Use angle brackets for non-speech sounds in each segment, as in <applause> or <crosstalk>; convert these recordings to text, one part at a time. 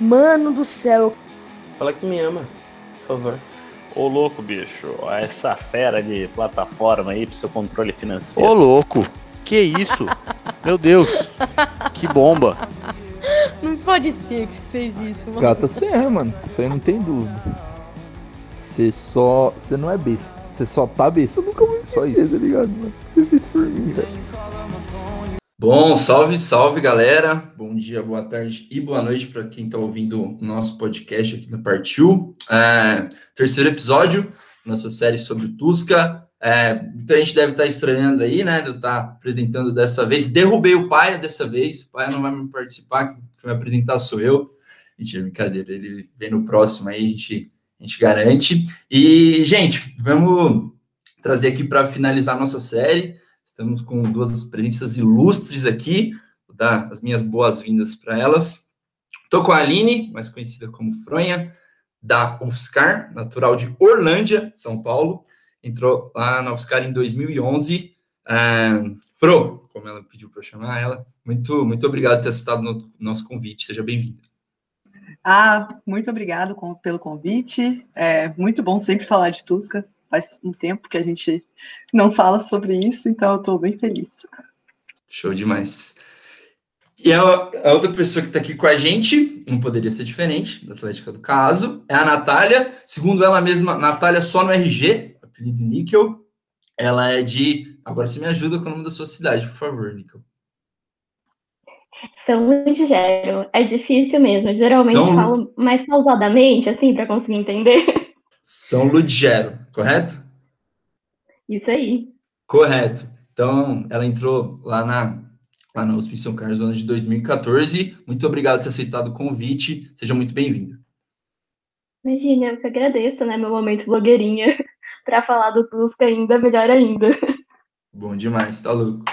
Mano do céu. Fala que me ama, por favor. Ô louco, bicho, essa fera de plataforma aí pro seu controle financeiro. Ô louco, que isso? Meu Deus, que bomba. Não pode ser que você fez isso, mano. Gata serra, mano. Isso aí não tem dúvida. Você só. Você não é besta. Você só tá besta. Eu nunca vou esquecer, só isso. tá ligado, mano? Você fez por mim, velho. Bom, salve, salve galera. Bom dia, boa tarde e boa noite para quem está ouvindo o nosso podcast aqui da Partiu. É, terceiro episódio, nossa série sobre o Tusca. É, muita gente deve estar tá estranhando aí, né? De eu estar tá apresentando dessa vez. Derrubei o pai dessa vez. O pai não vai me participar, quem vai apresentar sou eu. Mentira, brincadeira. Ele vem no próximo aí, a gente, a gente garante. E, gente, vamos trazer aqui para finalizar nossa série. Estamos com duas presenças ilustres aqui, vou dar as minhas boas-vindas para elas. Estou com a Aline, mais conhecida como Fronha, da UFSCar, natural de Orlândia, São Paulo. Entrou lá na UFSCar em 2011. É, Fro, como ela pediu para chamar ela, muito, muito obrigado por ter aceitado no nosso convite. Seja bem-vinda. Ah, muito obrigado pelo convite. É muito bom sempre falar de Tusca faz um tempo que a gente não fala sobre isso, então eu estou bem feliz. Show demais. E a, a outra pessoa que está aqui com a gente, não poderia ser diferente, da Atlética do Caso, é a Natália. Segundo ela mesma, Natália só no RG, apelido Níquel. Ela é de. Agora você me ajuda com o nome da sua cidade, por favor, Níquel. São Ludgero. É difícil mesmo. Geralmente então, falo mais pausadamente, assim, para conseguir entender. <laughs> São Ludgero, correto? Isso aí. Correto. Então, ela entrou lá na, lá na USP São Carlos no ano de 2014. Muito obrigado por ter aceitado o convite. Seja muito bem-vinda. Imagina, eu que agradeço, né? Meu momento blogueirinha <laughs> para falar do Tusca ainda, melhor ainda. Bom demais, tá louco.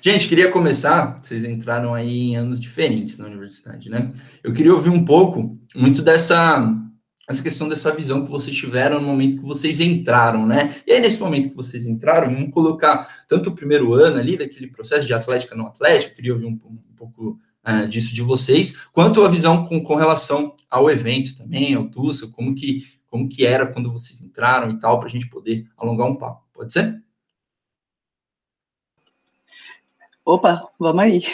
Gente, queria começar. Vocês entraram aí em anos diferentes na universidade, né? Eu queria ouvir um pouco, muito dessa essa questão dessa visão que vocês tiveram no momento que vocês entraram, né? E aí, nesse momento que vocês entraram, vamos colocar tanto o primeiro ano ali, daquele processo de atlética não atlética, queria ouvir um, um pouco uh, disso de vocês, quanto a visão com, com relação ao evento também, ao TUSA, como que, como que era quando vocês entraram e tal, para a gente poder alongar um papo. Pode ser? Opa, vamos aí. <laughs>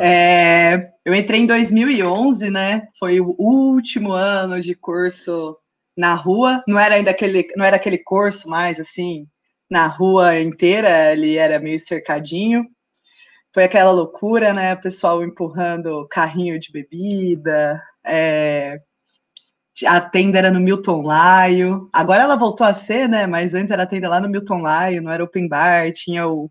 É, eu entrei em 2011, né? Foi o último ano de curso na rua. Não era ainda aquele, não era aquele curso mais assim na rua inteira. Ele era meio cercadinho. Foi aquela loucura, né? O pessoal empurrando carrinho de bebida. É, a tenda era no Milton Laio. Agora ela voltou a ser, né? Mas antes era a tenda lá no Milton Laio, não era open bar, tinha o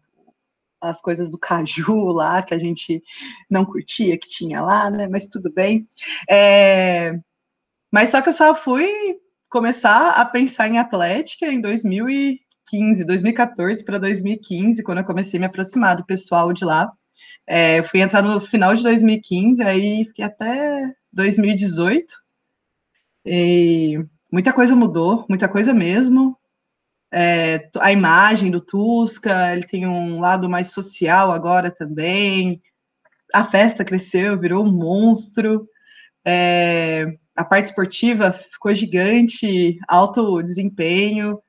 as coisas do caju lá, que a gente não curtia, que tinha lá, né? Mas tudo bem. É, mas só que eu só fui começar a pensar em atlética em 2015, 2014 para 2015, quando eu comecei a me aproximar do pessoal de lá. É, fui entrar no final de 2015, aí fiquei até 2018. E muita coisa mudou, muita coisa mesmo é, a imagem do Tusca, ele tem um lado mais social agora também. A festa cresceu, virou um monstro. É, a parte esportiva ficou gigante, alto desempenho.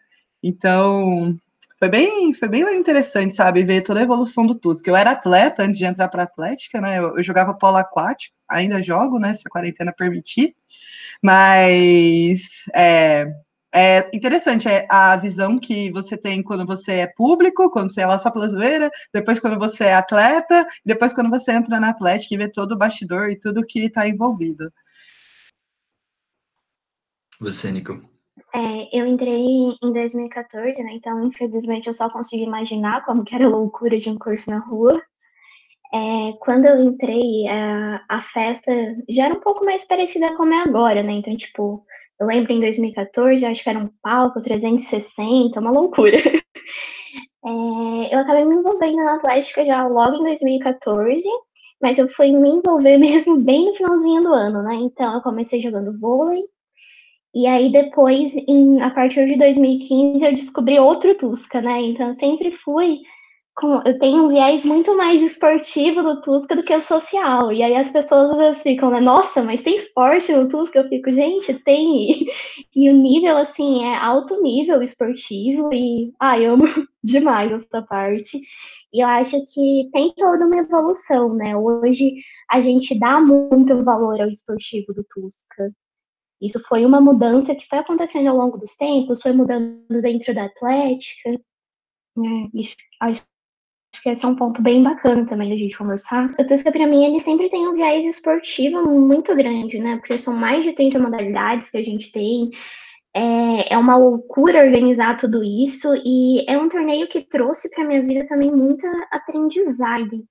Então, foi bem, foi bem interessante, sabe, ver toda a evolução do Tusca. Eu era atleta antes de entrar para a Atlética, né? Eu, eu, jogava polo aquático, ainda jogo, né? Se a quarentena permitir. Mas é, é interessante é a visão que você tem quando você é público, quando você é lá só pela zoeira, depois quando você é atleta, depois quando você entra na Atlética e vê todo o bastidor e tudo que está envolvido. Você, Nico? É, eu entrei em 2014, né? Então, infelizmente, eu só consigo imaginar como que era a loucura de um curso na rua. É, quando eu entrei, a, a festa já era um pouco mais parecida como é agora, né? Então, tipo, eu lembro em 2014, acho que era um palco 360, uma loucura. <laughs> É, eu acabei me envolvendo na Atlética já logo em 2014, mas eu fui me envolver <laughs> mesmo bem no finalzinho do ano, né? Então eu comecei jogando vôlei, e aí depois, em, a partir de 2015, eu descobri outro Tusca, né? Então eu sempre fui com, eu tenho um viés muito mais esportivo no Tusca do que o social. E aí as pessoas às vezes ficam, né? Nossa, mas tem esporte no Tusca? Eu fico, gente, tem. <laughs> E o nível, assim, é alto nível esportivo. E, ah, eu amo <laughs> demais essa parte. E eu acho que tem toda uma evolução, né? Hoje a gente dá muito valor ao esportivo do Tusca. Isso foi uma mudança que foi acontecendo ao longo dos tempos, foi mudando dentro da Atlética. Né? E acho Acho que esse é um ponto bem bacana também da gente conversar. O Tusca, para mim, ele sempre tem um viés esportivo muito grande, né? Porque são mais de 30 modalidades que a gente tem. É, é uma loucura organizar tudo isso. E é um torneio que trouxe para minha vida também muita aprendizagem.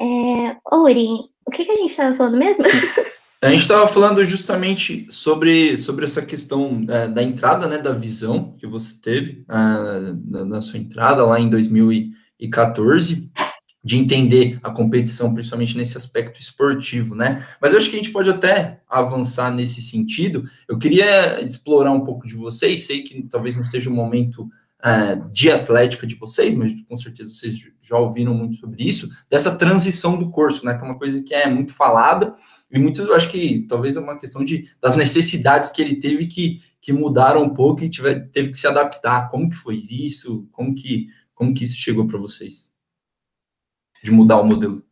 É, Uri, o que, que a gente estava falando mesmo? <laughs> A gente estava falando justamente sobre, sobre essa questão é, da entrada, né, da visão que você teve uh, na, sua entrada lá em 2014, de entender a competição, principalmente nesse aspecto esportivo, né? Mas eu acho que a gente pode até avançar nesse sentido. Eu queria explorar um pouco de vocês, sei que talvez não seja o momento uh, de atlética de vocês, mas com certeza vocês já ouviram muito sobre isso, dessa transição do curso, né? Que é uma coisa que é muito falada e muito, eu acho que talvez é uma questão de, das necessidades que ele teve que, que mudaram um pouco e tiver, teve que se adaptar. Como que foi isso? Como que, como que isso chegou para vocês? De mudar o modelo.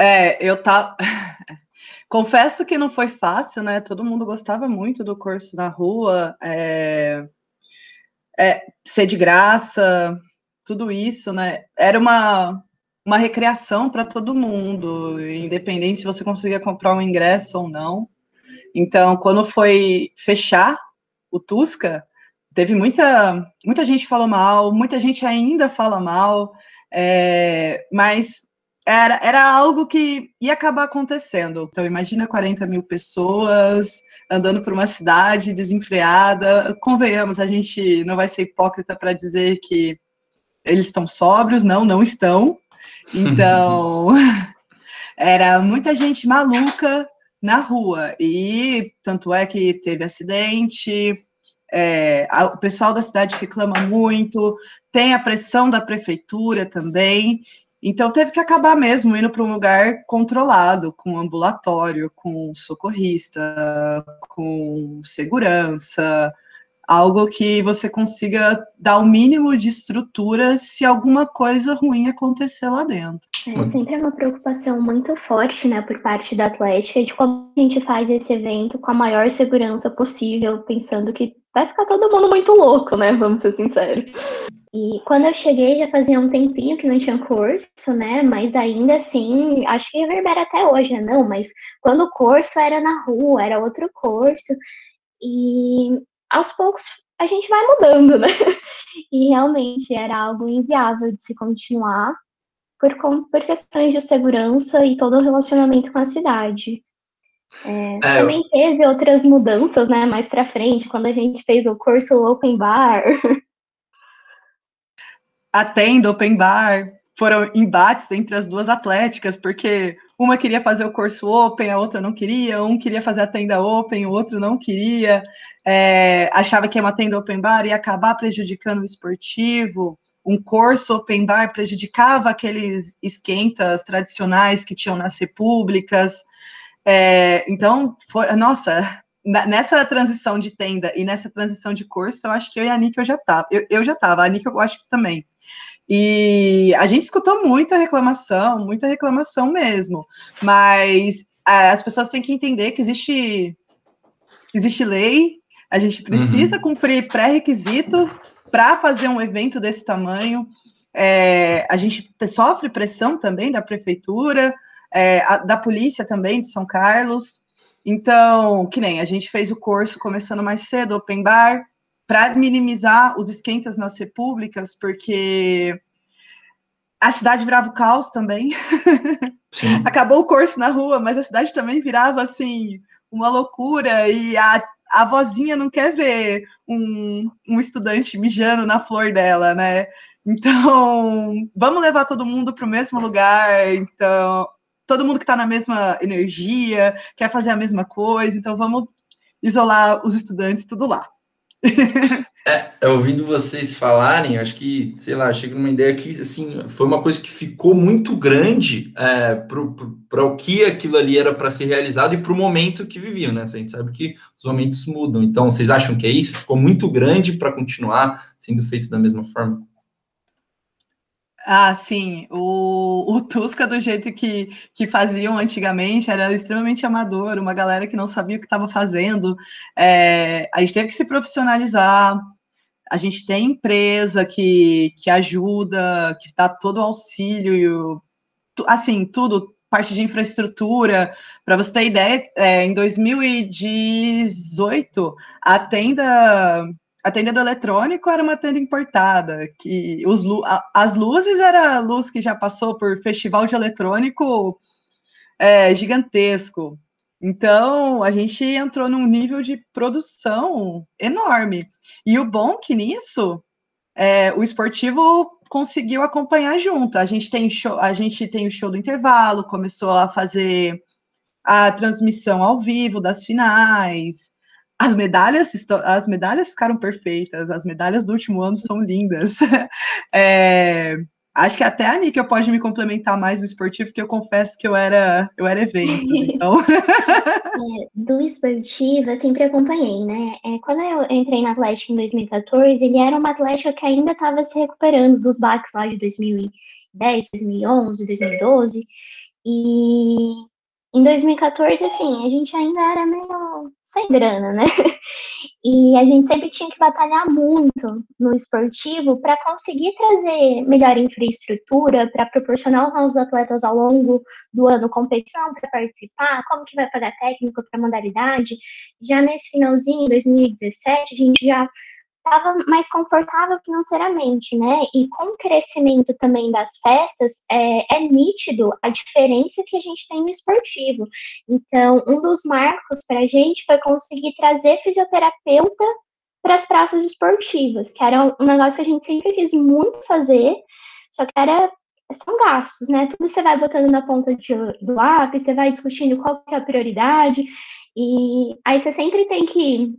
É, eu tava. <laughs> Confesso que não foi fácil, né? Todo mundo gostava muito do curso na rua, é... É, ser de graça, tudo isso, né? Era uma, uma recreação para todo mundo, independente se você conseguia comprar um ingresso ou não. Então, quando foi fechar o Tusca, teve muita, muita gente falou mal, muita gente ainda fala mal, é, mas era, era algo que ia acabar acontecendo. Então, imagina 40 mil pessoas andando por uma cidade desenfreada. Convenhamos, a gente não vai ser hipócrita para dizer que eles estão sóbrios, não, não estão. Então, <laughs> era muita gente maluca na rua. E tanto é que teve acidente, é, a, o pessoal da cidade reclama muito, tem a pressão da prefeitura também. Então teve que acabar mesmo indo para um lugar controlado, com ambulatório, com socorrista, com segurança, algo que você consiga dar o mínimo de estrutura se alguma coisa ruim acontecer lá dentro. É sempre uma preocupação muito forte, né, por parte da Atlética, de como a gente faz esse evento com a maior segurança possível, pensando que vai ficar todo mundo muito louco, né, vamos ser sinceros. E quando eu cheguei já fazia um tempinho que não tinha curso, né? Mas ainda assim, acho que reverbera até hoje, né? Não, mas quando o curso era na rua, era outro curso. E aos poucos a gente vai mudando, né? <laughs> E realmente era algo inviável de se continuar por, por questões de segurança e todo o relacionamento com a cidade. É, é, também teve outras mudanças, né, mais para frente, quando a gente fez o curso Open Bar. <laughs> A tenda Open Bar foram embates entre as duas atléticas, porque uma queria fazer o curso open, a outra não queria, um queria fazer a tenda open, o outro não queria, é, achava que uma tenda open bar ia acabar prejudicando o esportivo, um curso open bar prejudicava aqueles esquentas tradicionais que tinham nas repúblicas, é, então, foi, nossa, nessa transição de tenda e nessa transição de curso, eu acho que eu e a Nick eu já tava, eu, eu já tava, a Nick eu acho que também, e a gente escutou muita reclamação, muita reclamação mesmo. Mas é, as pessoas têm que entender que existe, existe lei, a gente precisa uhum. cumprir pré-requisitos para fazer um evento desse tamanho. É, a gente sofre pressão também da prefeitura, é, a, da polícia também de São Carlos. Então, que nem a gente fez o curso começando mais cedo, open bar, para minimizar os esquentas nas repúblicas, porque a cidade virava o caos também. <laughs> Acabou o curso na rua, mas a cidade também virava assim uma loucura e a, a vozinha não quer ver um, um estudante mijando na flor dela, né? Então, vamos levar todo mundo para o mesmo lugar. Então, todo mundo que está na mesma energia, quer fazer a mesma coisa. Então, vamos isolar os estudantes tudo lá. É, ouvindo vocês falarem, acho que, sei lá, chega numa ideia que, assim, foi uma coisa que ficou muito grande é, para o que aquilo ali era para ser realizado e para o momento que viviam, né? A gente sabe que os momentos mudam. Então, vocês acham que é isso? Ficou muito grande para continuar sendo feito da mesma forma? Ah, sim. O, o Tusca, do jeito que, que faziam antigamente, era extremamente amador, uma galera que não sabia o que estava fazendo. É, a gente teve que se profissionalizar. A gente tem empresa que, que ajuda, que dá todo o auxílio, assim, tudo, parte de infraestrutura. Para você ter ideia, é, em 2018, a tenda a tenda do eletrônico era uma tenda importada, que os, as luzes era luz que já passou por festival de eletrônico é, gigantesco. Então, a gente entrou num nível de produção enorme. E o bom que nisso, é, o esportivo conseguiu acompanhar junto. A gente tem show, a gente tem o show do intervalo, começou a fazer a transmissão ao vivo das finais. As medalhas, as medalhas ficaram perfeitas, as medalhas do último ano são lindas. <laughs> É, acho que até a Nika pode me complementar mais no esportivo, porque eu confesso que eu era, eu era evento, <laughs> então. É, do esportivo, eu sempre acompanhei, né? É, quando eu entrei na Atlética em 2014, ele era uma Atlética que ainda estava se recuperando dos baques lá de 2010, 2011, 2012. E em 2014, assim, a gente ainda era meio sem grana, né? <laughs> E a gente sempre tinha que batalhar muito no esportivo para conseguir trazer melhor infraestrutura, para proporcionar aos nossos atletas ao longo do ano competição para participar, como que vai pagar técnico para modalidade. Já nesse finalzinho, em 2017, a gente já estava mais confortável financeiramente, né? E com o crescimento também das festas, é, é nítido a diferença que a gente tem no esportivo. Então, um dos marcos para a gente foi conseguir trazer fisioterapeuta para as praças esportivas, que era um negócio que a gente sempre quis muito fazer, só que era são gastos, né? Tudo você vai botando na ponta de, do lápis, você vai discutindo qual é a prioridade, e aí você sempre tem que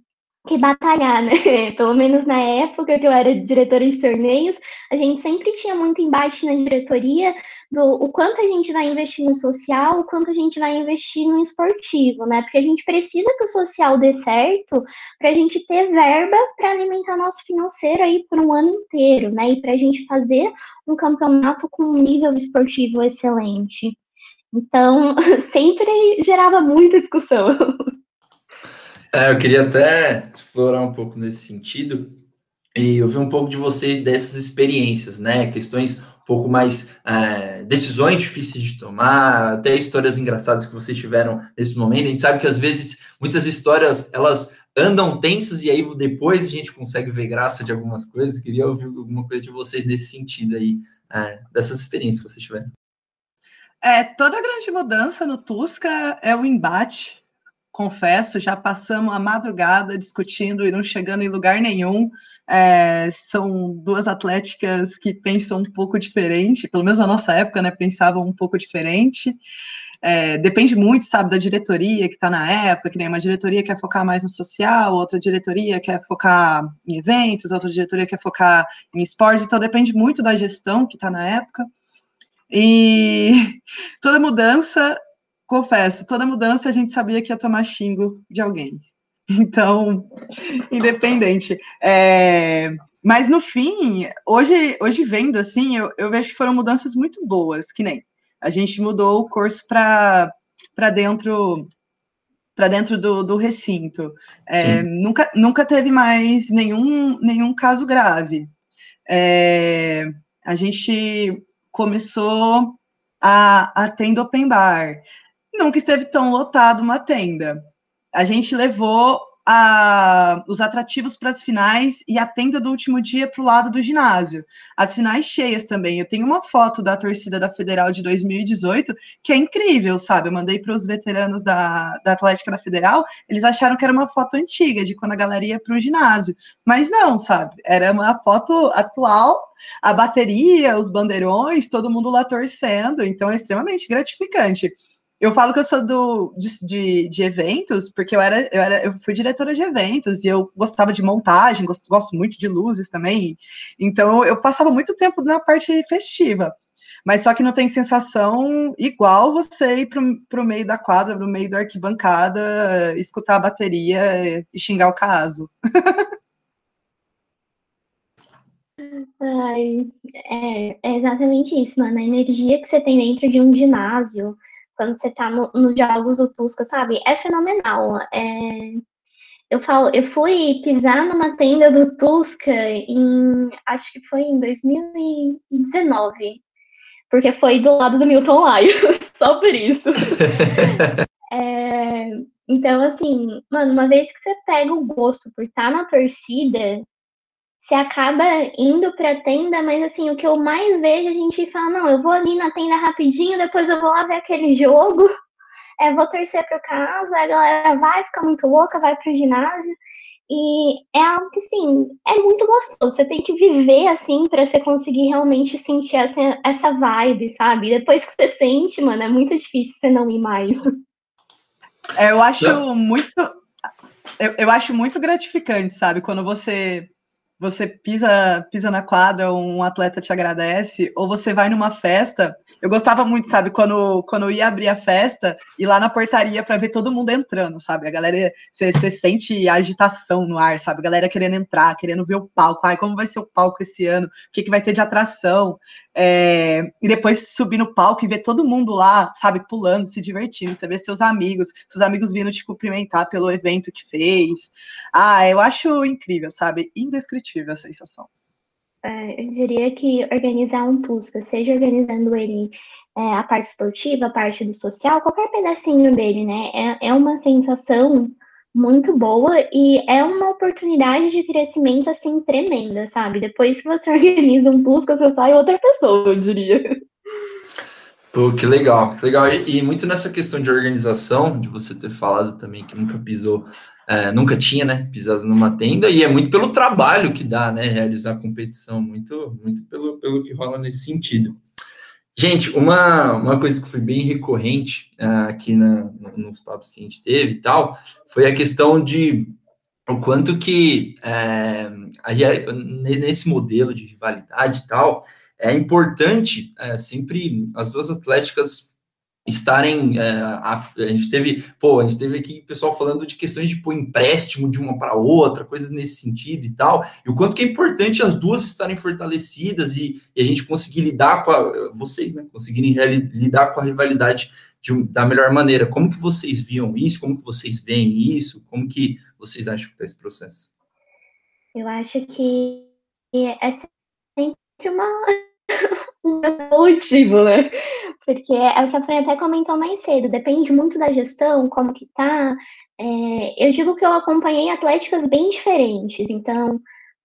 que batalhar, né? <laughs> Pelo menos na época que eu era diretora de torneios, a gente sempre tinha muito embate na diretoria do o quanto a gente vai investir no social, o quanto a gente vai investir no esportivo, né? Porque a gente precisa que o social dê certo para a gente ter verba para alimentar nosso financeiro aí por um ano inteiro, né? E para a gente fazer um campeonato com um nível esportivo excelente. Então, <laughs> sempre gerava muita discussão. <laughs> É, eu queria até explorar um pouco nesse sentido e ouvir um pouco de vocês dessas experiências, né? Questões um pouco mais é, decisões difíceis de tomar, até histórias engraçadas que vocês tiveram nesse momento. A gente sabe que às vezes muitas histórias elas andam tensas e aí depois a gente consegue ver graça de algumas coisas. Queria ouvir alguma coisa de vocês nesse sentido aí, é, dessas experiências que vocês tiveram. É, toda grande mudança no Tusca é o embate confesso, já passamos a madrugada discutindo e não chegando em lugar nenhum. É, são duas atléticas que pensam um pouco diferente, pelo menos na nossa época, né? Pensavam um pouco diferente. É, depende muito, sabe, da diretoria que está na época, que nem uma diretoria quer focar mais no social, outra diretoria quer focar em eventos, outra diretoria quer focar em esporte, então depende muito da gestão que está na época. E <laughs> toda mudança confesso, toda mudança a gente sabia que ia tomar xingo de alguém. Então, independente. É, mas no fim, hoje, hoje vendo assim, eu, eu vejo que foram mudanças muito boas, que nem a gente mudou o curso para dentro para dentro do, do recinto. É, nunca, nunca teve mais nenhum, nenhum caso grave. É, a gente começou a, a tenda open bar nunca esteve tão lotado uma tenda. A gente levou a, os atrativos para as finais e a tenda do último dia para o lado do ginásio. As finais cheias também. Eu tenho uma foto da torcida da Federal de 2018 que é incrível, sabe? Eu mandei para os veteranos da, da Atlética da Federal, eles acharam que era uma foto antiga, de quando a galera ia para o ginásio. Mas não, sabe? Era uma foto atual, a bateria, os bandeirões, todo mundo lá torcendo, então é extremamente gratificante. Eu falo que eu sou do, de, de, de, eventos, porque eu era, eu era, eu fui diretora de eventos e eu gostava de montagem, gosto, gosto muito de luzes também. Então eu passava muito tempo na parte festiva. Mas só que não tem sensação igual você ir para o meio da quadra, para o meio da arquibancada, escutar a bateria e xingar o caso. <laughs> Ai, é, é, exatamente isso, mano. A energia que você tem dentro de um ginásio, quando você tá nos no jogos do Tusca, sabe? É fenomenal. É, eu falo, eu fui pisar numa tenda do Tusca em, acho que foi em 2019, porque foi do lado do Milton Laio, <laughs> só por isso. <laughs> é, então, assim, mano, uma vez que você pega o gosto por estar tá na torcida, você acaba indo para tenda, mas assim, o que eu mais vejo a gente fala, não, eu vou ali na tenda rapidinho, depois eu vou lá ver aquele jogo, <laughs> é, vou torcer para o caso, a galera vai ficar muito louca, vai para o ginásio, e é algo que, assim, é muito gostoso, você tem que viver, assim, para você conseguir realmente sentir essa, essa vibe, sabe? Depois que você sente, mano, é muito difícil você não ir mais. <laughs> É, eu acho muito... Eu, eu acho muito gratificante, sabe? Quando você você pisa, pisa na quadra, um atleta te agradece, ou você vai numa festa. Eu gostava muito, sabe, quando, quando eu ia abrir a festa, ir lá na portaria para ver todo mundo entrando, sabe? A galera, você, sente a agitação no ar, sabe? A galera querendo entrar, querendo ver o palco. Ai, como vai ser o palco esse ano? O que, que vai ter de atração? É, e depois subir no palco e ver todo mundo lá, sabe, pulando, se divertindo. Você vê seus amigos, seus amigos vindo te cumprimentar pelo evento que fez. Ah, eu acho incrível, sabe? Indescritível indescritível a sensação. É, eu diria que organizar um Tusca, seja organizando ele é, a parte esportiva, a parte do social, qualquer pedacinho dele, né? É, é uma sensação muito boa e é uma oportunidade de crescimento assim tremenda, sabe? Depois que você <laughs> organiza um Tusca, você sai outra pessoa, eu diria. Pô, que legal, que legal. E, e, muito nessa questão de organização, de você ter falado também que nunca pisou é, nunca tinha, né, pisado numa tenda, e é muito pelo trabalho que dá, né, realizar competição, muito, muito pelo, pelo que rola nesse sentido. Gente, uma, uma coisa que foi bem recorrente uh, aqui na, nos papos que a gente teve e tal, foi a questão de o quanto que é, nesse modelo de rivalidade e tal, é importante é, sempre as duas atléticas estarem. É, a, a, gente teve, pô, a gente teve aqui pessoal falando de questões de pôr empréstimo de uma para outra, coisas nesse sentido e tal, e o quanto que é importante as duas estarem fortalecidas e, e a gente conseguir lidar com a, vocês, né, conseguirem lidar com a rivalidade de, da melhor maneira. Como que vocês viam isso? Como que vocês veem isso? Como que vocês acham que está esse processo? Eu acho que é sempre uma <laughs> um motivo, né? Porque é o que a Fran até comentou mais cedo, depende muito da gestão, como que tá. É, eu digo que eu acompanhei atléticas bem diferentes, então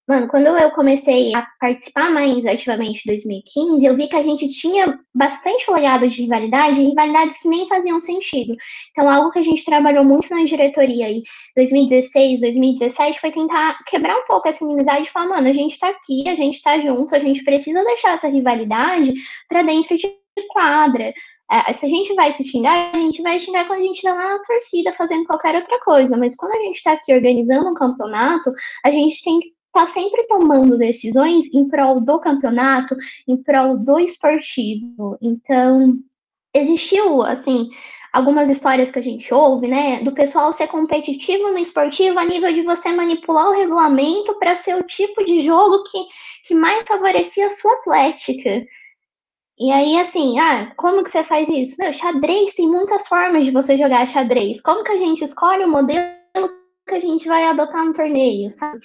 Mano, quando eu comecei a participar mais ativamente em 2015, eu vi que a gente tinha bastante olhado de rivalidade, rivalidades que nem faziam sentido. Então, algo que a gente trabalhou muito na diretoria aí, 2016, 2017, foi tentar quebrar um pouco essa inimizade e falar, mano, a gente tá aqui, a gente tá juntos, a gente precisa deixar essa rivalidade para dentro de quadra. É, se a gente vai se xingar, a gente vai xingar quando a gente vai lá na torcida fazendo qualquer outra coisa. Mas quando a gente está aqui organizando um campeonato, a gente tem que está sempre tomando decisões em prol do campeonato, em prol do esportivo. Então, existiu, assim, algumas histórias que a gente ouve, né, do pessoal ser competitivo no esportivo a nível de você manipular o regulamento para ser o tipo de jogo que, que mais favorecia a sua atlética. E aí, assim, ah, como que você faz isso? Meu, xadrez tem muitas formas de você jogar xadrez. Como que a gente escolhe o modelo que a gente vai adotar no torneio, sabe?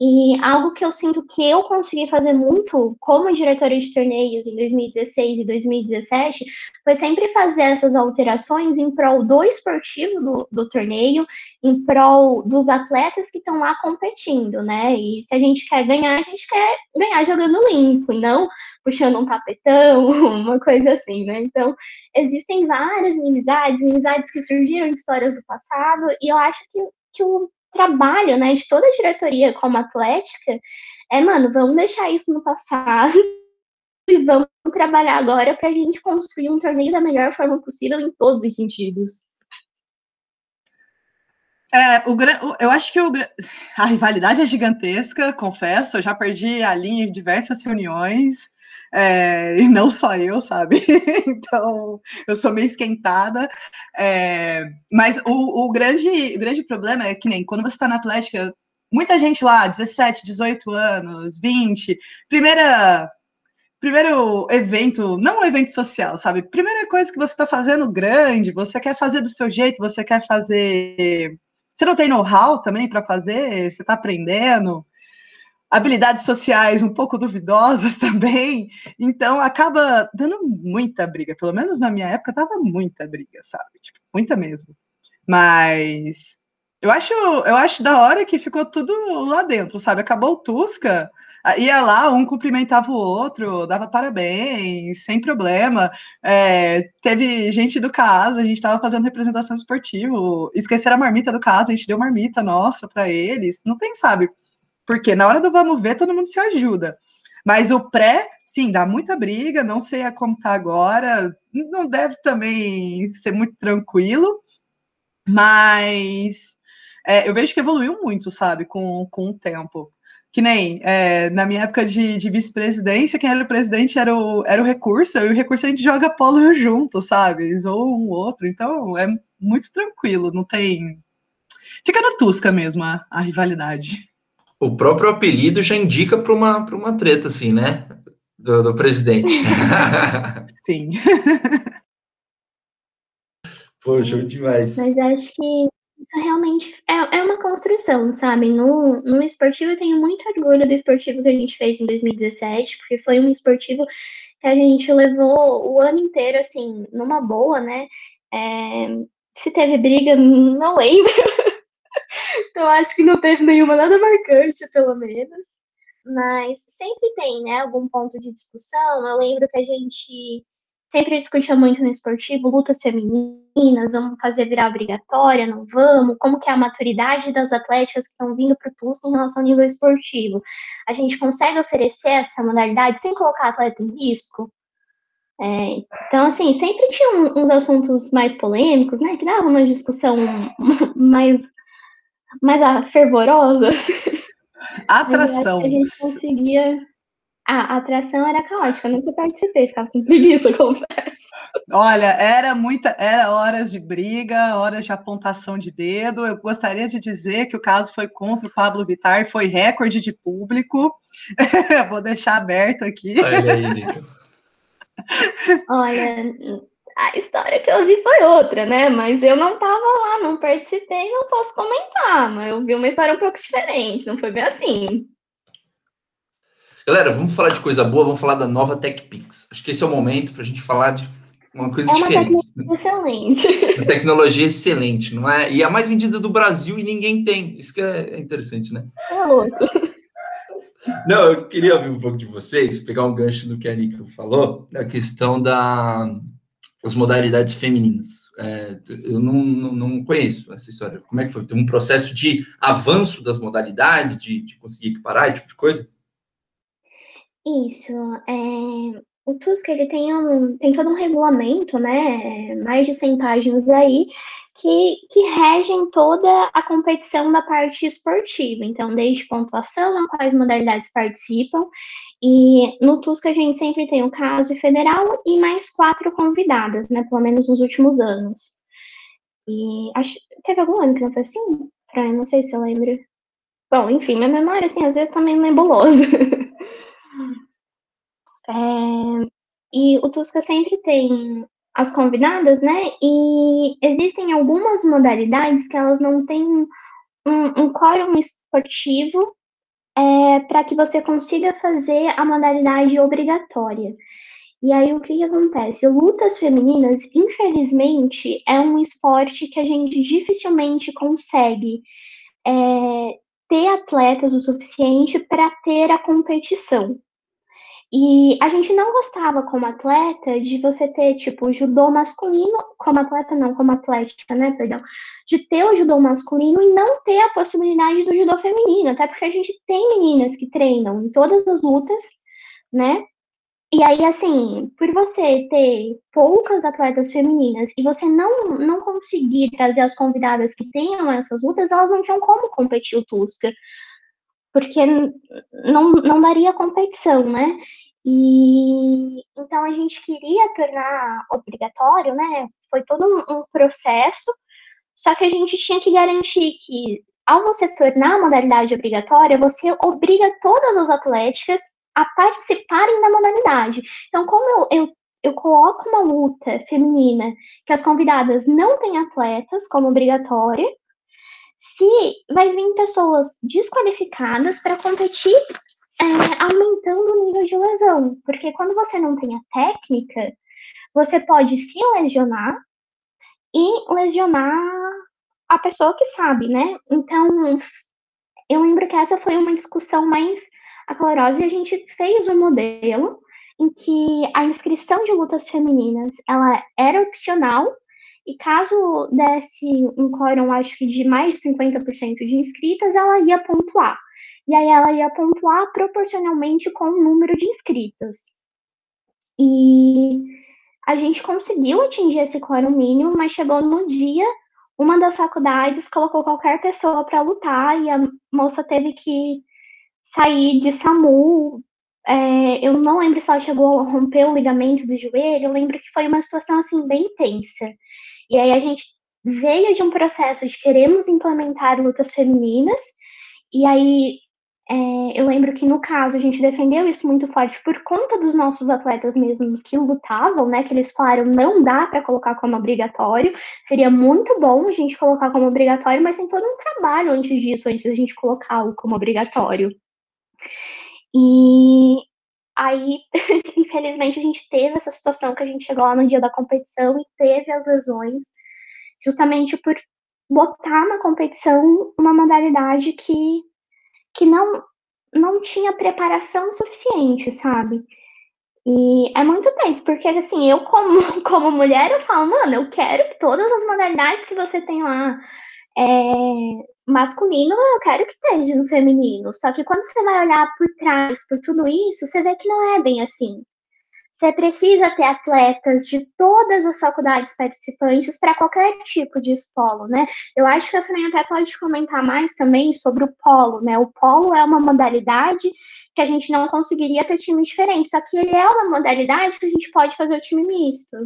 E algo que eu sinto que eu consegui fazer muito como diretora de torneios em 2016 e 2017 foi sempre fazer essas alterações em prol do esportivo do, do torneio, em prol dos atletas que estão lá competindo, né? E se a gente quer ganhar, a gente quer ganhar jogando limpo e não puxando um tapetão, <laughs> uma coisa assim, né? Então, existem várias inimizades, inimizades que surgiram de histórias do passado, e eu acho que que o trabalho, né, de toda a diretoria como atlética é, mano, vamos deixar isso no passado <laughs> e vamos trabalhar agora para a gente construir um torneio da melhor forma possível em todos os sentidos. É, o, eu acho que o, a rivalidade é gigantesca, confesso. Eu já perdi a linha em diversas reuniões, é, e não só eu, sabe? <laughs> então, eu sou meio esquentada. É, mas o, o, grande, o grande problema é que nem quando você está na Atlética, muita gente lá, 17, 18 anos, 20, primeira primeiro evento, não um evento social, sabe? Primeira coisa que você está fazendo grande, você quer fazer do seu jeito, você quer fazer. Você não tem know-how também para fazer, você está aprendendo. Habilidades sociais um pouco duvidosas <laughs> também, então acaba dando muita briga. Pelo menos na minha época tava muita briga, sabe? Tipo, muita mesmo. Mas eu acho, eu acho da hora que ficou tudo lá dentro, sabe? Acabou o Tusca, ia lá, um cumprimentava o outro, dava parabéns, sem problema. É, teve gente do caso, a gente estava fazendo representação esportiva, esqueceram a marmita do caso, a gente deu marmita nossa para eles. Não tem, sabe? Porque na hora do vamos ver, todo mundo se ajuda. Mas o pré, sim, dá muita briga, não sei como tá agora, não deve também ser muito tranquilo, mas é, eu vejo que evoluiu muito, sabe, com, com o tempo que nem é, na minha época de, de vice-presidência, quem era o presidente era o, era o recurso, e o recurso a gente joga polo junto, sabe? Ou um outro, então é muito tranquilo, não tem. Fica na Tusca mesmo a, a rivalidade. O próprio apelido já indica para uma, uma treta, assim, né? Do, do presidente. <laughs> Sim. <laughs> Poxa, demais. Mas acho que isso realmente é, é uma construção, sabe? No, no esportivo, eu tenho muito orgulho do esportivo que a gente fez em 2017, porque foi um esportivo que a gente levou o ano inteiro, assim, numa boa, né? É, se teve briga, <laughs> não lembro. Então, acho que não teve nenhuma nada marcante, pelo menos. Mas sempre tem, né, algum ponto de discussão. Eu lembro que a gente sempre discutia muito no esportivo, lutas femininas, vamos fazer virar obrigatória, não vamos, como que é a maturidade das atletas que estão vindo para o TUS em relação ao nível esportivo. A gente consegue oferecer essa modalidade sem colocar a atleta em risco? É, então, assim, sempre tinha uns assuntos mais polêmicos, né, que dava uma discussão <laughs> mais, mais fervorosa. <laughs> Atração. a gente conseguia a atração era caótica, eu nunca participei, ficava com preguiça, <laughs> confesso. Olha, era muita, era horas de briga, horas de apontação de dedo. Eu gostaria de dizer que o caso foi contra o Pablo Vittar, foi recorde de público. <laughs> Vou deixar aberto aqui. Olha aí, Olha, a história que eu vi foi outra, né? Mas eu não tava lá, não participei, não posso comentar. Mas eu vi uma história um pouco diferente, não foi bem assim. Galera, vamos falar de coisa boa, vamos falar da nova TechPix. Acho que esse é o momento para a gente falar de uma coisa é uma diferente. Tecnologia excelente. Uma tecnologia excelente, não é? E a mais vendida do Brasil e ninguém tem. Isso que é interessante, né? É louco. Não, eu queria ouvir um pouco de vocês, pegar um gancho do que a Nico falou, da questão da, das modalidades femininas. É, eu não, não, não, conheço essa história. Como é que foi? Tem um processo de avanço das modalidades, de, de conseguir equiparar esse tipo de coisa? Isso, é, o TUSC ele tem, um, tem todo um regulamento, né, mais de 100 páginas aí, que, que regem toda a competição da parte esportiva. Então, desde pontuação, quais modalidades participam. E no TUSC a gente sempre tem o caso federal e mais quatro convidadas, né, pelo menos nos últimos anos. E acho, teve algum ano que não foi assim? Pra, não sei se eu lembro. Bom, enfim, minha memória, assim, às vezes tá meio nebulosa. <laughs> É, e o Tusca sempre tem as convidadas, né? E existem algumas modalidades que elas não têm um, um quórum esportivo é, para que você consiga fazer a modalidade obrigatória. E aí o que, que, acontece? Lutas femininas, infelizmente, é um esporte que a gente dificilmente consegue é, ter atletas o suficiente para ter a competição. E a gente não gostava como atleta de você ter, tipo, judô masculino, como atleta não, como atlética, né, perdão, de ter o judô masculino e não ter a possibilidade do judô feminino, até porque a gente tem meninas que treinam em todas as lutas, né, E aí, assim, por você ter poucas atletas femininas e você não, não conseguir trazer as convidadas que tenham essas lutas, elas não tinham como competir o Tusca. Porque não, não daria competição, né? E então a gente queria tornar obrigatório, né? Foi todo um, um processo, só que a gente tinha que garantir que ao você tornar a modalidade obrigatória, você obriga todas as atléticas a participarem da modalidade. Então, como eu, eu, eu coloco uma luta feminina que as convidadas não têm atletas como obrigatória, se vai vir pessoas desqualificadas para competir é, aumentando o nível de lesão. Porque quando você não tem a técnica, você pode se lesionar e lesionar a pessoa que sabe, né? Então, eu lembro que essa foi uma discussão mais acalorosa e a gente fez um modelo em que a inscrição de lutas femininas ela era opcional e caso desse um quórum, acho que de mais de 50% de inscritas, ela ia pontuar. E aí ela ia pontuar proporcionalmente com o número de inscritos. E a gente conseguiu atingir esse quórum mínimo, mas chegou no dia uma das faculdades colocou qualquer pessoa para lutar e a moça teve que sair de SAMU. É, eu não lembro se ela chegou a romper o ligamento do joelho, eu lembro que foi uma situação assim bem tensa. E aí a gente veio de um processo de queremos implementar lutas femininas, e aí é, eu lembro que no caso a gente defendeu isso muito forte por conta dos nossos atletas mesmo que lutavam, né? Que eles falaram não dá para colocar como obrigatório, seria muito bom a gente colocar como obrigatório, mas tem todo um trabalho antes disso, antes da gente colocá-lo como obrigatório. E aí, <laughs> infelizmente, a gente teve essa situação que a gente chegou lá no dia da competição e teve as lesões, justamente por botar na competição uma modalidade que que não, não tinha preparação suficiente, sabe? E é muito tenso, porque assim, eu como, <laughs> como mulher, eu falo, mano, eu quero que todas as modalidades que você tem lá é, masculino, eu quero que esteja no feminino. Só que quando você vai olhar por trás, por tudo isso, você vê que não é bem assim. Você precisa ter atletas de todas as faculdades participantes para qualquer tipo de polo, né? Eu acho que a Fran até pode comentar mais também sobre o polo, né? O polo é uma modalidade que a gente não conseguiria ter times diferentes, só que ele é uma modalidade que a gente pode fazer o time misto.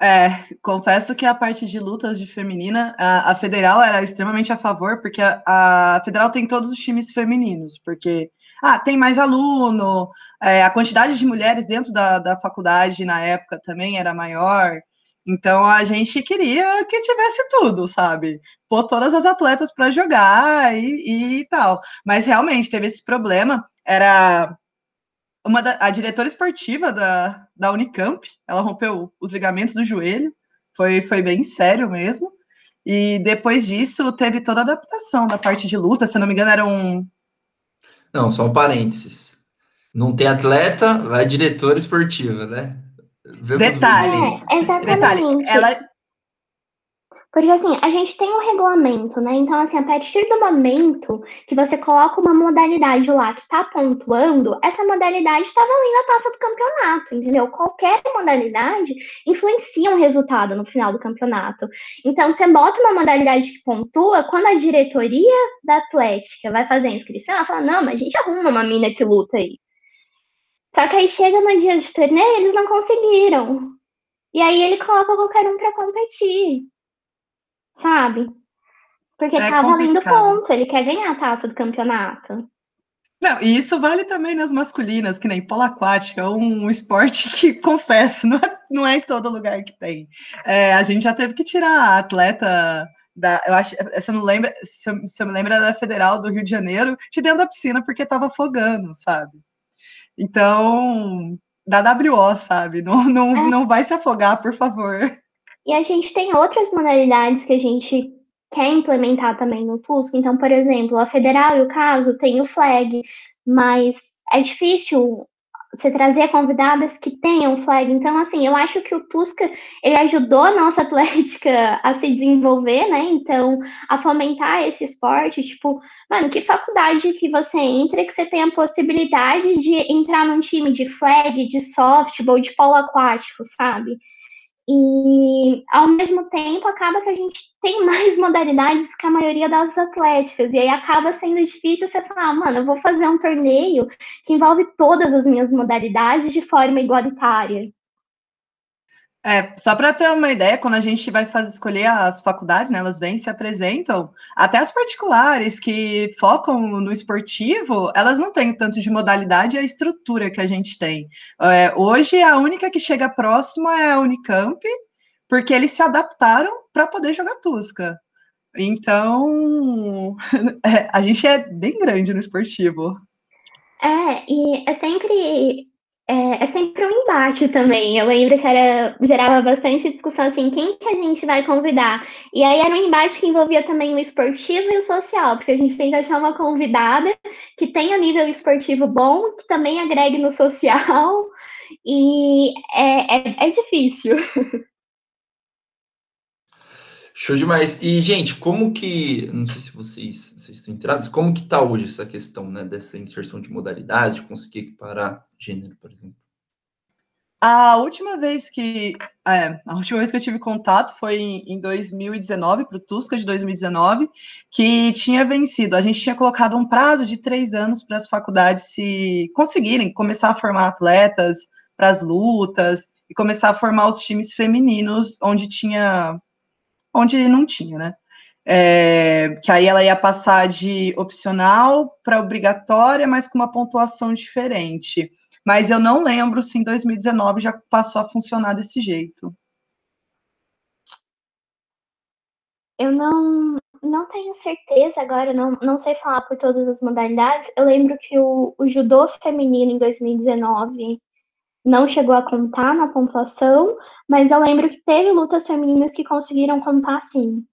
É, confesso que a parte de lutas de feminina, a, a Federal era extremamente a favor, porque a, a, Federal tem todos os times femininos, porque ah, tem mais aluno, é, a quantidade de mulheres dentro da, da faculdade na época também era maior. Então a gente queria que tivesse tudo, sabe? Pôr todas as atletas para jogar e, e, tal. Mas realmente teve esse problema. Era uma da, a diretora esportiva da, da Unicamp, ela rompeu os ligamentos do joelho. Foi, foi bem sério mesmo. E depois disso teve toda a adaptação da parte de luta. Se não me engano, eram não, só um parênteses. Não tem atleta, vai diretora esportiva, né? Vemos Detalhe. É, exatamente. Detalhe, ela, porque assim, a gente tem um regulamento, né? Então, assim, a partir do momento que você coloca uma modalidade lá que tá pontuando, essa modalidade está valendo a taça do campeonato, entendeu? Qualquer modalidade influencia um resultado no final do campeonato. Então, você bota uma modalidade que pontua, quando a diretoria da Atlética vai fazer a inscrição, ela fala: não, mas a gente arruma uma mina que luta aí. Só que aí chega no dia de torneio, eles não conseguiram. E aí ele coloca qualquer um para competir sabe? Porque é tá valendo ponto, ele quer ganhar a taça do campeonato. Não, e isso vale também nas masculinas, que nem polo aquático, é um esporte <laughs> que, confesso, não é, não é em todo lugar que tem. É, a gente já teve que tirar a atleta da, eu acho, você não lembra, se eu, se eu me lembro, da Federal do Rio de Janeiro, de dentro da piscina porque tava afogando, sabe? Então, da WO, sabe? Não, não, é. não vai se afogar, por favor. E a gente tem outras modalidades que a gente quer implementar também no TUSC. Então, por exemplo, a federal e o caso tem o flag, mas é difícil você trazer convidadas que tenham flag. Então, assim, eu acho que o Tusca, ele ajudou a nossa <laughs> atlética a se desenvolver, né? Então, a fomentar esse esporte, tipo, mano, que faculdade que você entra que você tem a possibilidade de entrar num time de flag, de softball, de polo aquático, sabe? E, ao mesmo tempo, acaba que a gente tem mais <laughs> modalidades que a maioria das atléticas. E aí acaba sendo difícil você falar, mano, eu vou fazer um torneio que envolve todas as minhas modalidades de forma igualitária. É, só para ter uma ideia, quando a gente vai fazer escolher as faculdades, né, elas vêm se apresentam, até as particulares que focam no esportivo, elas não têm tanto de modalidade a estrutura que a gente tem. É, hoje, a única que chega próximo é a Unicamp, porque eles se adaptaram para poder jogar Tusca. Então, <laughs> é, a gente é bem grande no esportivo. É, e é sempre é, é, sempre um embate também. Eu lembro que era, gerava bastante discussão assim, quem que a gente vai convidar? E aí era um embate que envolvia também o esportivo e o social, porque a gente que achar uma convidada que tenha nível esportivo bom, que também agregue no social, e é, é, é difícil. <laughs> Show demais. E, gente, como que, não sei se vocês, vocês estão entrados, como que tá hoje essa questão, né, dessa inserção de modalidades, de conseguir equiparar gênero, por exemplo? A última vez que, é, a última vez que eu tive contato foi em, 2019, para o Tusca de 2019, que tinha vencido. A gente tinha colocado um prazo de três anos para as faculdades se conseguirem começar a formar atletas para as lutas e começar a formar os times femininos, onde tinha onde não tinha, né? É, que aí ela ia passar de opcional para obrigatória, mas com uma pontuação diferente. Mas eu não lembro se em 2019 já passou a funcionar desse jeito. Eu não, não tenho certeza agora, não, não sei falar por todas as modalidades. Eu lembro que o, o judô feminino em 2019 não chegou a contar na pontuação, mas eu lembro que teve lutas femininas que conseguiram contar sim.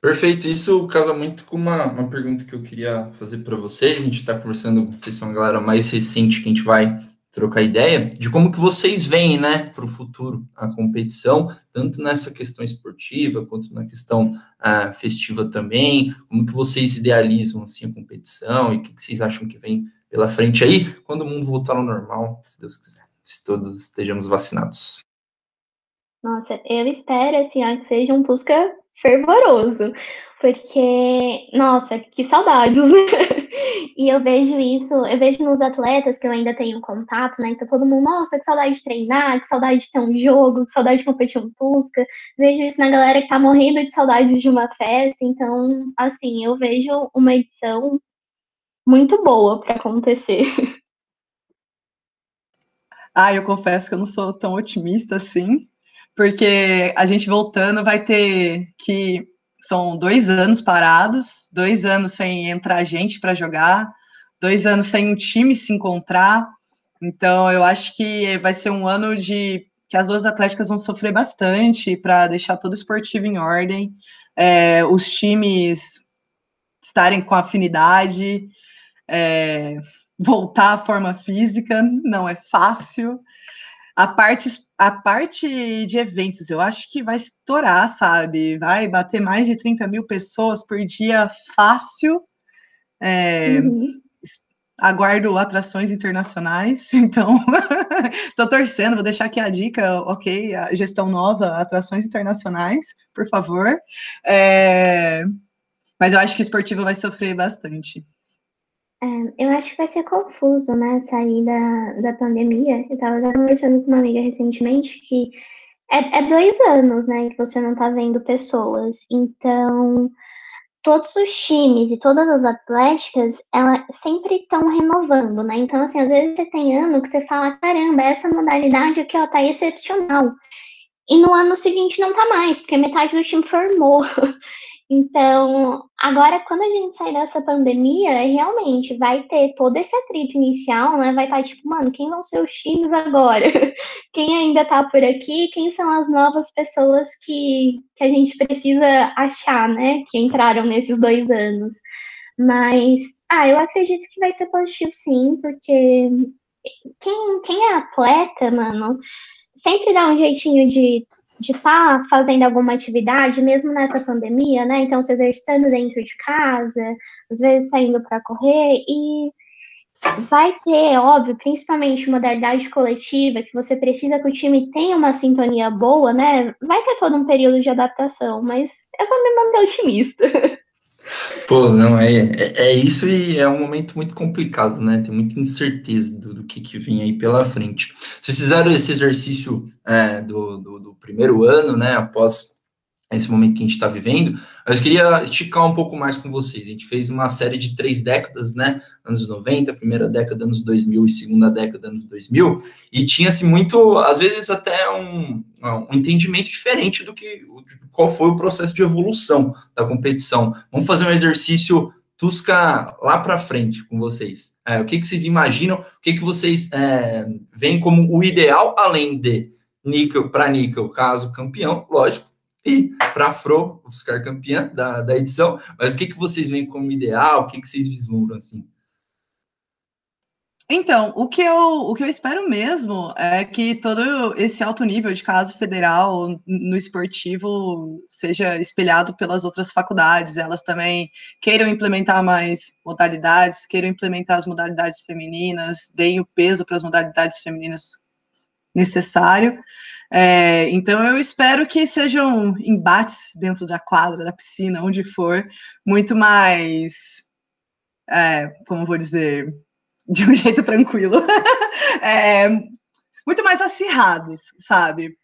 Perfeito, isso casa muito com uma, uma pergunta que eu queria fazer para vocês. A gente está conversando, vocês são a galera mais recente que a gente vai trocar ideia de como que vocês veem, né, para o futuro a competição, tanto nessa questão esportiva quanto na questão uh, festiva também. Como que vocês idealizam assim a competição e o que, que vocês acham que vem pela frente aí, quando o mundo voltar ao normal, se Deus quiser, se todos estejamos vacinados. Nossa, eu espero assim, que seja um Tusca fervoroso, porque, nossa, que saudades. <laughs> e eu vejo isso, eu vejo nos atletas que eu ainda tenho contato, né? Que todo mundo, nossa, que saudade de treinar, que saudade de ter um jogo, que saudade de competir um Tusca. Vejo isso na galera que tá morrendo de saudades de uma festa. Então, assim, eu vejo uma edição muito boa para acontecer. <laughs> Ah, eu confesso que eu não sou tão otimista assim, porque a gente voltando vai ter que são dois anos parados, dois anos sem entrar gente para jogar, dois anos sem um time se encontrar. Então, eu acho que vai ser um ano de que as duas atléticas vão sofrer bastante para deixar todo o esportivo em ordem, é, os times estarem com afinidade é, voltar à forma física, não é fácil. A parte, a parte de eventos, eu acho que vai estourar, sabe? Vai bater mais de 30 mil pessoas por dia fácil. É, uhum. Aguardo atrações internacionais, <laughs> então <laughs> estou torcendo, vou deixar aqui a dica, ok? A gestão nova, atrações internacionais, por favor. É, mas eu acho que o esportivo vai sofrer bastante. É, eu acho que vai ser confuso, né, sair da, da pandemia. Eu estava conversando com uma amiga recentemente que é, é, dois anos, né, que você não tá vendo pessoas. Então, todos os times e todas as atléticas, elas sempre estão renovando, né? Então, assim, às vezes você tem ano que você fala, caramba, essa modalidade aqui, ó, tá excepcional. E no ano seguinte não tá mais, porque metade do time formou. <laughs> Então, agora, quando a gente sair dessa pandemia, realmente vai ter todo esse atrito inicial, né? Vai estar tá, tipo, mano, quem vão ser os times agora? <laughs> Quem ainda tá por aqui? Quem são as novas pessoas que, que a gente precisa achar, né? Que entraram nesses dois anos. Mas Ah, eu acredito que vai ser positivo sim, porque quem, quem é atleta, mano, sempre dá um jeitinho de de estar tá fazendo alguma atividade, mesmo nessa pandemia, né? Então, se exercitando dentro de casa, às vezes saindo para correr, e vai ter, óbvio, principalmente modalidade coletiva, que você precisa que o time tenha uma sintonia boa, né? Vai ter todo um período de adaptação, mas eu vou me manter otimista. <laughs> Pô, não, é, é, é, isso e é um momento muito complicado, né? Tem muita incerteza do, do que, que vem aí pela frente. Vocês fizeram esse exercício é, do, do, do, primeiro ano, né? Após esse momento que a gente está vivendo, mas eu queria esticar um pouco mais com vocês. A gente fez uma série de três décadas, né? Anos 90, primeira década, anos 2000 e segunda década, anos 2000, e tinha-se muito, às vezes, até um, um entendimento diferente do que qual foi o processo de evolução da competição. Vamos fazer um exercício Tusca lá para frente com vocês. É, o que, que vocês imaginam? O que, que vocês é, veem como o ideal, além de níquel para níquel, caso campeão, lógico, e para Fro, ficar campeã da, da edição. Mas o que, que vocês veem como ideal? O que, que vocês vislumbram assim? Então, o que, eu, o que eu espero mesmo é que todo esse alto nível de caso federal no esportivo seja espelhado pelas outras faculdades, elas também queiram implementar mais modalidades, queiram implementar as modalidades femininas, deem o peso para as modalidades femininas necessário. É, então, eu espero que sejam embates dentro da quadra, da piscina, onde for, muito mais, é, como vou dizer, de um <laughs> jeito tranquilo, é, muito mais acirrados, sabe?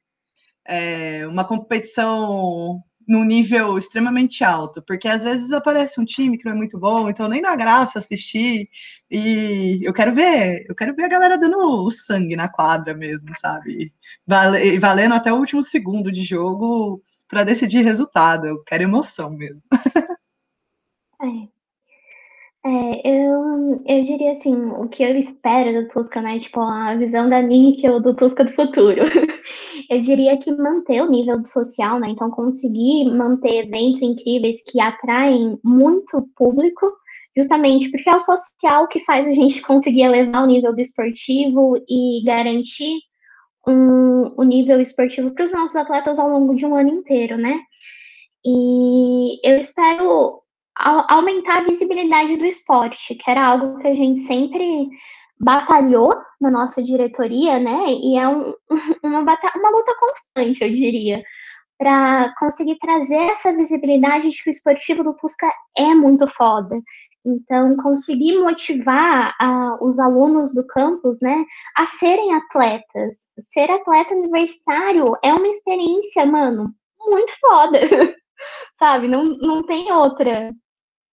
É, uma competição num nível extremamente alto, porque às vezes aparece um time que não é muito bom, então nem dá graça assistir. E eu quero ver, eu quero ver a galera dando o sangue na quadra mesmo, sabe? Vale, valendo até o último segundo de jogo para decidir resultado. Eu quero emoção mesmo. <laughs> É. É, eu, eu diria assim, o que eu espero do Tusca, né? Tipo, a visão da Níquel do Tusca do futuro. <laughs> eu diria que manter o nível social, né? Então, conseguir manter eventos incríveis que atraem muito público, justamente porque é o social que faz a gente <laughs> conseguir elevar o nível do esportivo e garantir um, o nível esportivo para os nossos atletas ao longo de um ano inteiro, né? E eu espero aumentar a visibilidade do esporte, que era algo que a gente sempre batalhou na nossa diretoria, né? E é um, <laughs> uma, uma luta constante, eu diria, para conseguir trazer essa visibilidade de que o esportivo do Pusca é muito foda. Então, conseguir motivar a, os alunos do campus, né, a serem atletas. Ser atleta universitário é uma experiência, mano, muito foda. <laughs> Sabe? Não, não tem outra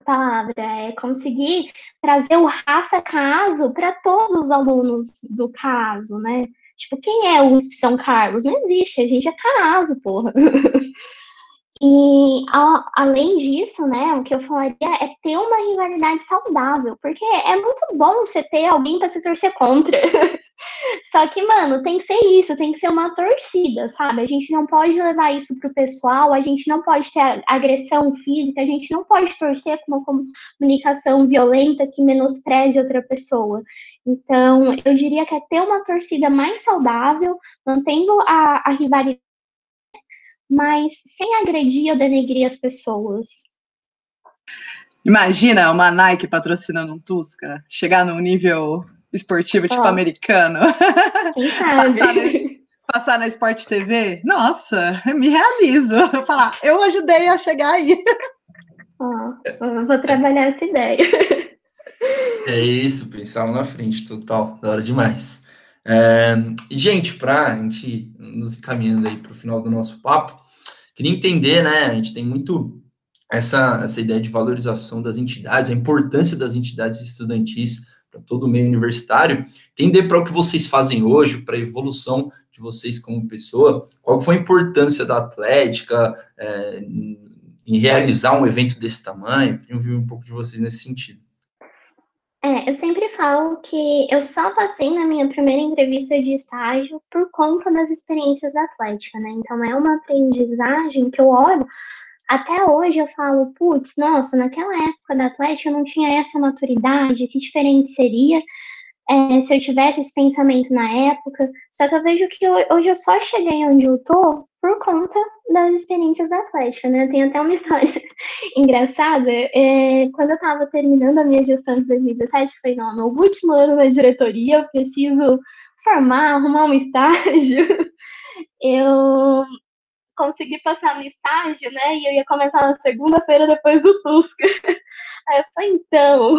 palavra, é conseguir trazer o raça caso para todos os alunos do caso, né? Tipo, quem é o USP São Carlos? Não existe, a gente é caso, porra. <laughs> E a, além disso, né, o que eu falaria é ter uma rivalidade saudável, porque é muito bom você ter alguém para se torcer contra. <laughs> Só que, mano, tem que ser isso, tem que ser uma torcida, sabe? A gente não pode levar isso pro pessoal, a gente não pode ter agressão física, a gente não pode torcer com uma comunicação violenta que menospreze outra pessoa. Então, eu diria que é ter uma torcida mais saudável, mantendo a, a rivalidade mas sem agredir ou denegrir as pessoas. Imagina uma Nike patrocinando um Tusca, chegar num nível esportivo tipo oh. americano. <laughs> Quem sabe? passar, na, passar na Sport TV? Nossa, me realizo. Falar, eu ajudei a chegar aí. Oh, vou trabalhar essa ideia. É isso, pensar na frente, total, da hora demais. É, gente, para a gente nos encaminhando aí para o final do nosso papo, Queria entender, né? A gente tem muito essa, essa ideia de valorização das entidades, a importância das entidades estudantis para todo o meio universitário. Entender para o que vocês fazem hoje, para a evolução de vocês como pessoa, qual foi a importância da Atlética é, em realizar um evento desse tamanho. Queria ouvir um pouco de vocês nesse sentido. É, eu sempre falo que eu só passei na minha primeira entrevista de estágio por conta das experiências da Atlética, né? Então é uma aprendizagem que eu olho até hoje eu falo, putz, nossa, naquela época da Atlética eu não tinha essa maturidade, que diferente seria é, se eu tivesse esse pensamento na época. Só que eu vejo que hoje eu só cheguei onde eu tô por conta das experiências da Atlética, né? Tem até uma <laughs> história engraçada. É, quando eu estava terminando a minha gestão de 2017, foi no meu último ano na diretoria, eu preciso formar, arrumar um <laughs> estágio. Eu consegui passar no estágio, né? E eu ia começar na segunda-feira depois do Tusca. <laughs> Aí eu falei, então,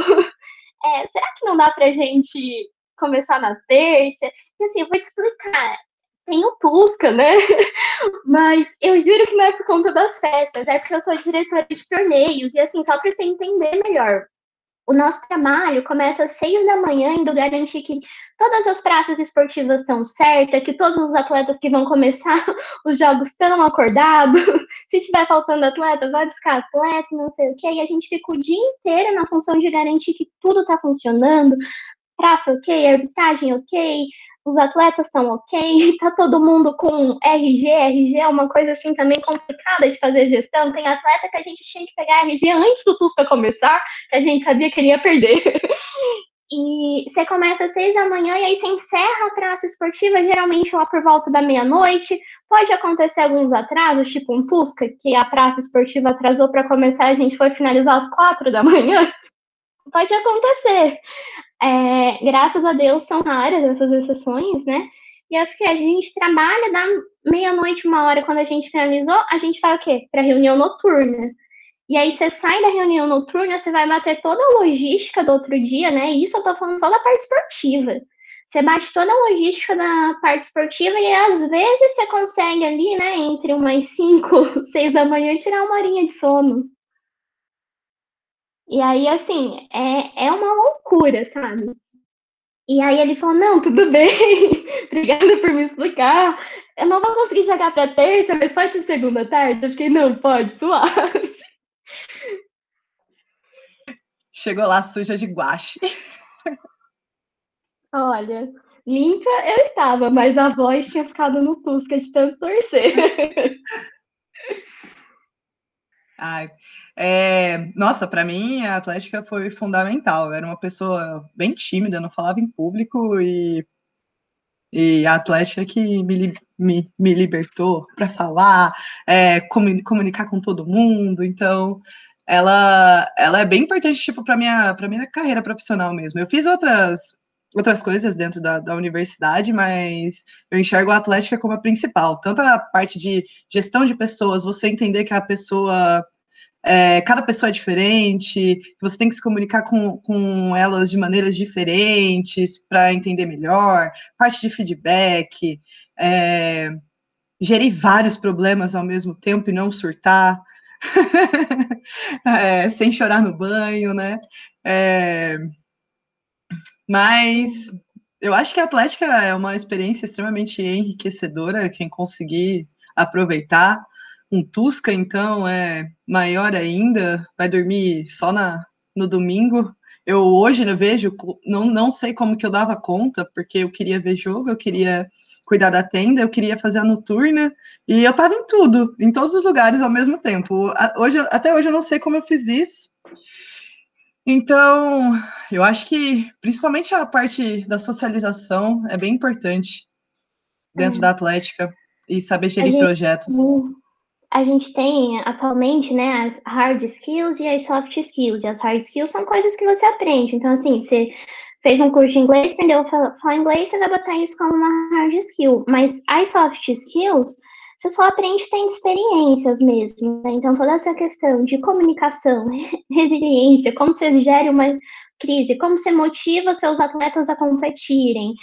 é, será que não dá pra gente começar na terça? E assim, eu vou te explicar. Tem o Tusca, né? <laughs> Mas eu juro que não é por conta das festas, é porque eu sou diretora de torneios. E assim, só pra você entender melhor, o nosso trabalho começa às seis da manhã, indo garantir que todas as praças esportivas estão certas, que todos os atletas que vão começar <laughs> os jogos estão acordados. <laughs> Se estiver faltando atleta, vai buscar atleta, não sei o quê. E a gente fica o dia inteiro na função de garantir que tudo está funcionando. Praça ok, arbitragem ok, os atletas estão ok, <laughs> tá todo mundo com RG, RG é uma coisa assim também complicada de fazer gestão. Tem atleta que a gente tinha que pegar RG antes do Tusca começar, que a gente sabia que ele ia perder. <laughs> E você começa às seis da manhã e aí você encerra a traça esportiva, geralmente lá por volta da meia-noite. Pode acontecer alguns atrasos, tipo um Tusca, que a praça esportiva atrasou para começar, a gente foi finalizar às quatro da manhã. Pode acontecer. É, graças a Deus são raras essas exceções, né? E é porque a gente trabalha da meia-noite, uma hora, quando a gente finalizou, a gente vai o quê? Para reunião noturna. E aí você sai da reunião noturna, você vai bater toda a logística do outro dia, né? E isso eu tô falando só da parte esportiva. Você bate toda a logística da parte esportiva e às vezes você consegue ali, né, entre umas 5, 6 <laughs> da manhã, tirar uma horinha de sono. E aí, assim, é, é uma loucura, sabe? E aí ele falou, não, tudo <laughs> bem, obrigada por me explicar. Eu não vou conseguir chegar para terça, mas pode ser segunda tarde? Eu fiquei, não, pode, suave. Chegou lá suja de guache. <laughs> Olha, limpa eu estava, mas a voz tinha ficado no Tusca de tanto torcer. <laughs> Ai, é, nossa, para mim a Atlética foi fundamental. Eu era uma pessoa bem tímida, não falava em público e, e a Atlética que me, me, me libertou para falar, é, comunicar com todo mundo. Então, ela, ela é bem importante tipo para minha para minha carreira profissional mesmo. Eu fiz outras outras coisas dentro da, da universidade, mas eu enxergo a Atlética como a principal. Tanto a parte de gestão de pessoas, você entender que a pessoa é, cada pessoa é diferente, você tem que se comunicar com, com elas de maneiras diferentes para entender melhor, parte de feedback, é, gerir vários problemas ao mesmo tempo e não surtar, <laughs> é, sem chorar no banho, né? Mas eu acho que a Atlética é uma experiência extremamente enriquecedora, quem conseguir aproveitar um Tusca, então, é maior ainda, vai dormir só na, no domingo. Eu hoje eu vejo, não, não sei como que eu dava conta, porque eu queria ver jogo, eu queria cuidar da tenda, eu queria fazer a noturna, e eu tava em tudo, em todos os lugares ao mesmo tempo. Hoje, até hoje eu não sei como eu fiz isso. Então, eu acho que principalmente a parte da socialização é bem importante dentro é. da Atlética e saber gerir gente, projetos a gente tem atualmente, né, as hard skills e as soft skills. E as hard skills são coisas que você aprende. Então, assim, você fez um curso de inglês, aprendeu a falar inglês, você vai botar isso como uma hard skill. Mas as soft skills, você só aprende tendo experiências mesmo. Né? Então, toda essa questão de comunicação, <laughs> resiliência, como você gera uma crise, como você motiva seus atletas a competirem,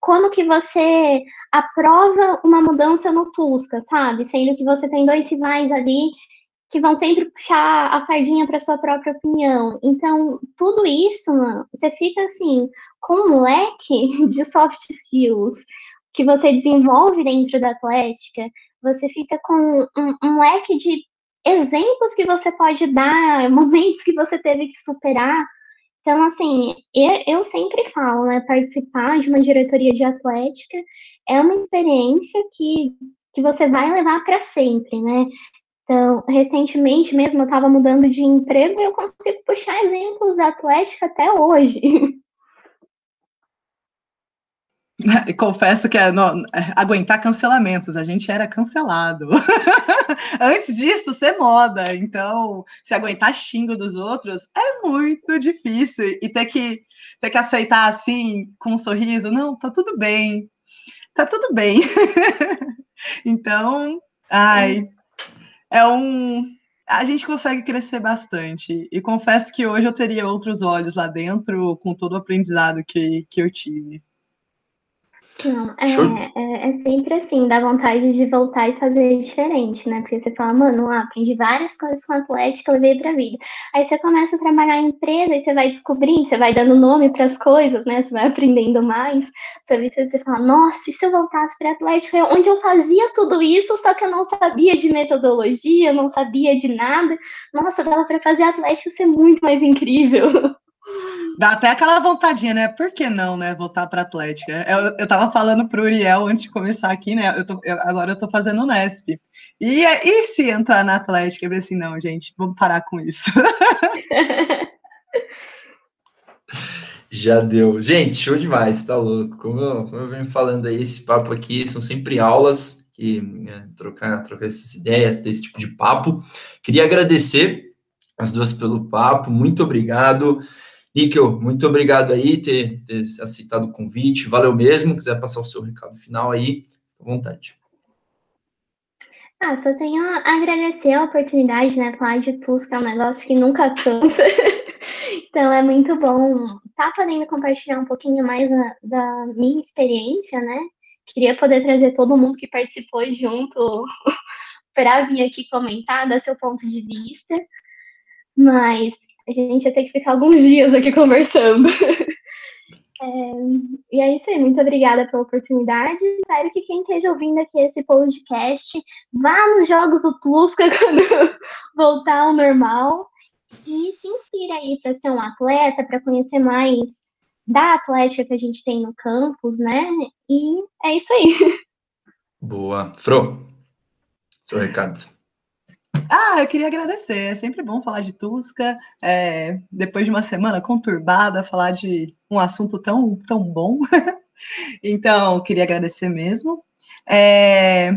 como que você aprova uma mudança no Tusca, sabe? Sendo que você tem dois rivais ali que vão sempre puxar a sardinha para sua própria opinião. Então, tudo isso, mano, você fica assim, com um leque <laughs> de soft skills que você desenvolve dentro da Atlética, você fica com um, um leque de exemplos que você pode dar, <laughs> momentos que você teve que superar então, assim, eu, eu sempre falo, né, participar de uma diretoria de atlética é uma experiência que, que você vai levar para sempre, né? Então, recentemente mesmo eu estava mudando de emprego e eu consigo puxar exemplos da Atlética até hoje. <laughs> <laughs> Confesso que é, no, é, aguentar cancelamentos, a gente era cancelado. <laughs> Antes disso, ser moda. Então, se aguentar xingo dos outros é muito difícil. E ter que, ter que aceitar assim, com um sorriso, não, tá tudo bem. Tá tudo bem. <laughs> então, ai, é um. A gente consegue crescer bastante. E confesso que hoje eu teria outros olhos lá dentro, com todo o aprendizado que, que eu tive. Não, é, é, é, sempre assim, dá vontade de voltar e fazer diferente, né? Porque você fala, mano, ah, aprendi várias coisas com Atlético, levei pra vida. Aí você começa a trabalhar em empresa e você vai descobrindo, você vai dando nome para as coisas, né? Você vai aprendendo mais. Você, você fala, nossa, e se eu voltasse para Atlético, é onde eu fazia tudo isso, só que eu não sabia de metodologia, eu não sabia de nada. Nossa, dava para fazer Atlético ser muito mais incrível. <laughs> Dá até aquela vontadinha, né? Por que não, né? Voltar para Atlética. Eu, eu tava falando pro Uriel antes de começar aqui, né? Eu tô, eu, agora eu tô fazendo o Nesp. E, e se entrar na Atlética? Eu falei assim, não, gente, vamos parar com isso. <laughs> Já deu. Gente, show demais, tá louco. Como eu, como eu venho falando aí, esse papo aqui são sempre aulas que é, trocar, trocar essas ideias, ter esse tipo de papo. Queria agradecer as duas pelo papo, muito obrigado. Níquel, muito obrigado aí ter, ter aceitado o convite, valeu mesmo. Quiser passar o seu recado final aí, à vontade. Ah, só tenho a agradecer a oportunidade, né? Falar de Tusca é um negócio que nunca cansa. <laughs> então é muito bom estar tá podendo compartilhar um pouquinho mais na, da minha experiência, né? Queria poder trazer todo mundo que participou junto <laughs> para vir aqui comentar, dar seu ponto de vista. Mas a gente ia ter que ficar alguns dias aqui conversando. <laughs> É, e é isso aí, muito obrigada pela oportunidade. Espero que quem esteja ouvindo aqui esse podcast vá nos jogos do Tusca <laughs> quando voltar ao normal e se inspire aí para ser um atleta, para conhecer mais da atlética que a gente tem no campus, né? E é isso aí. <laughs> Boa. Fro, seu recado. Ah, eu queria agradecer. É sempre bom falar de Tusca. É, depois de uma semana conturbada, falar de um assunto tão, tão bom. <laughs> então, queria agradecer mesmo. É,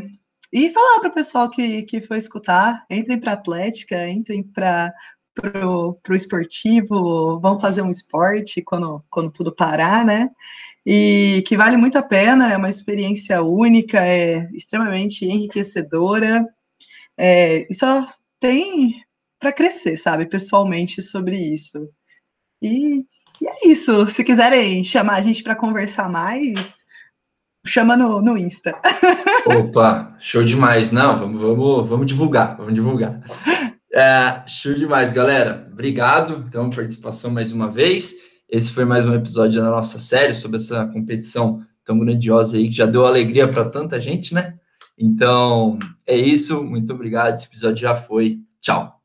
e falar para o pessoal que, que foi escutar: entrem para a Atlética, entrem para pro esportivo, vão fazer um esporte quando, quando tudo parar, né? E que vale muito a pena, é uma experiência única, é extremamente enriquecedora. É, só tem para crescer, sabe, pessoalmente sobre isso. E, e, é isso. Se quiserem chamar a gente para conversar mais, chama no, no Insta. <laughs> Opa, show demais. Não, vamos, vamos, vamos divulgar, vamos divulgar. É, show demais, galera. Obrigado, então, participação mais uma vez. Esse foi mais um episódio da nossa série sobre essa competição tão grandiosa aí, que já deu alegria para tanta gente, né? Então, é isso. Muito obrigado. Esse episódio já foi. Tchau.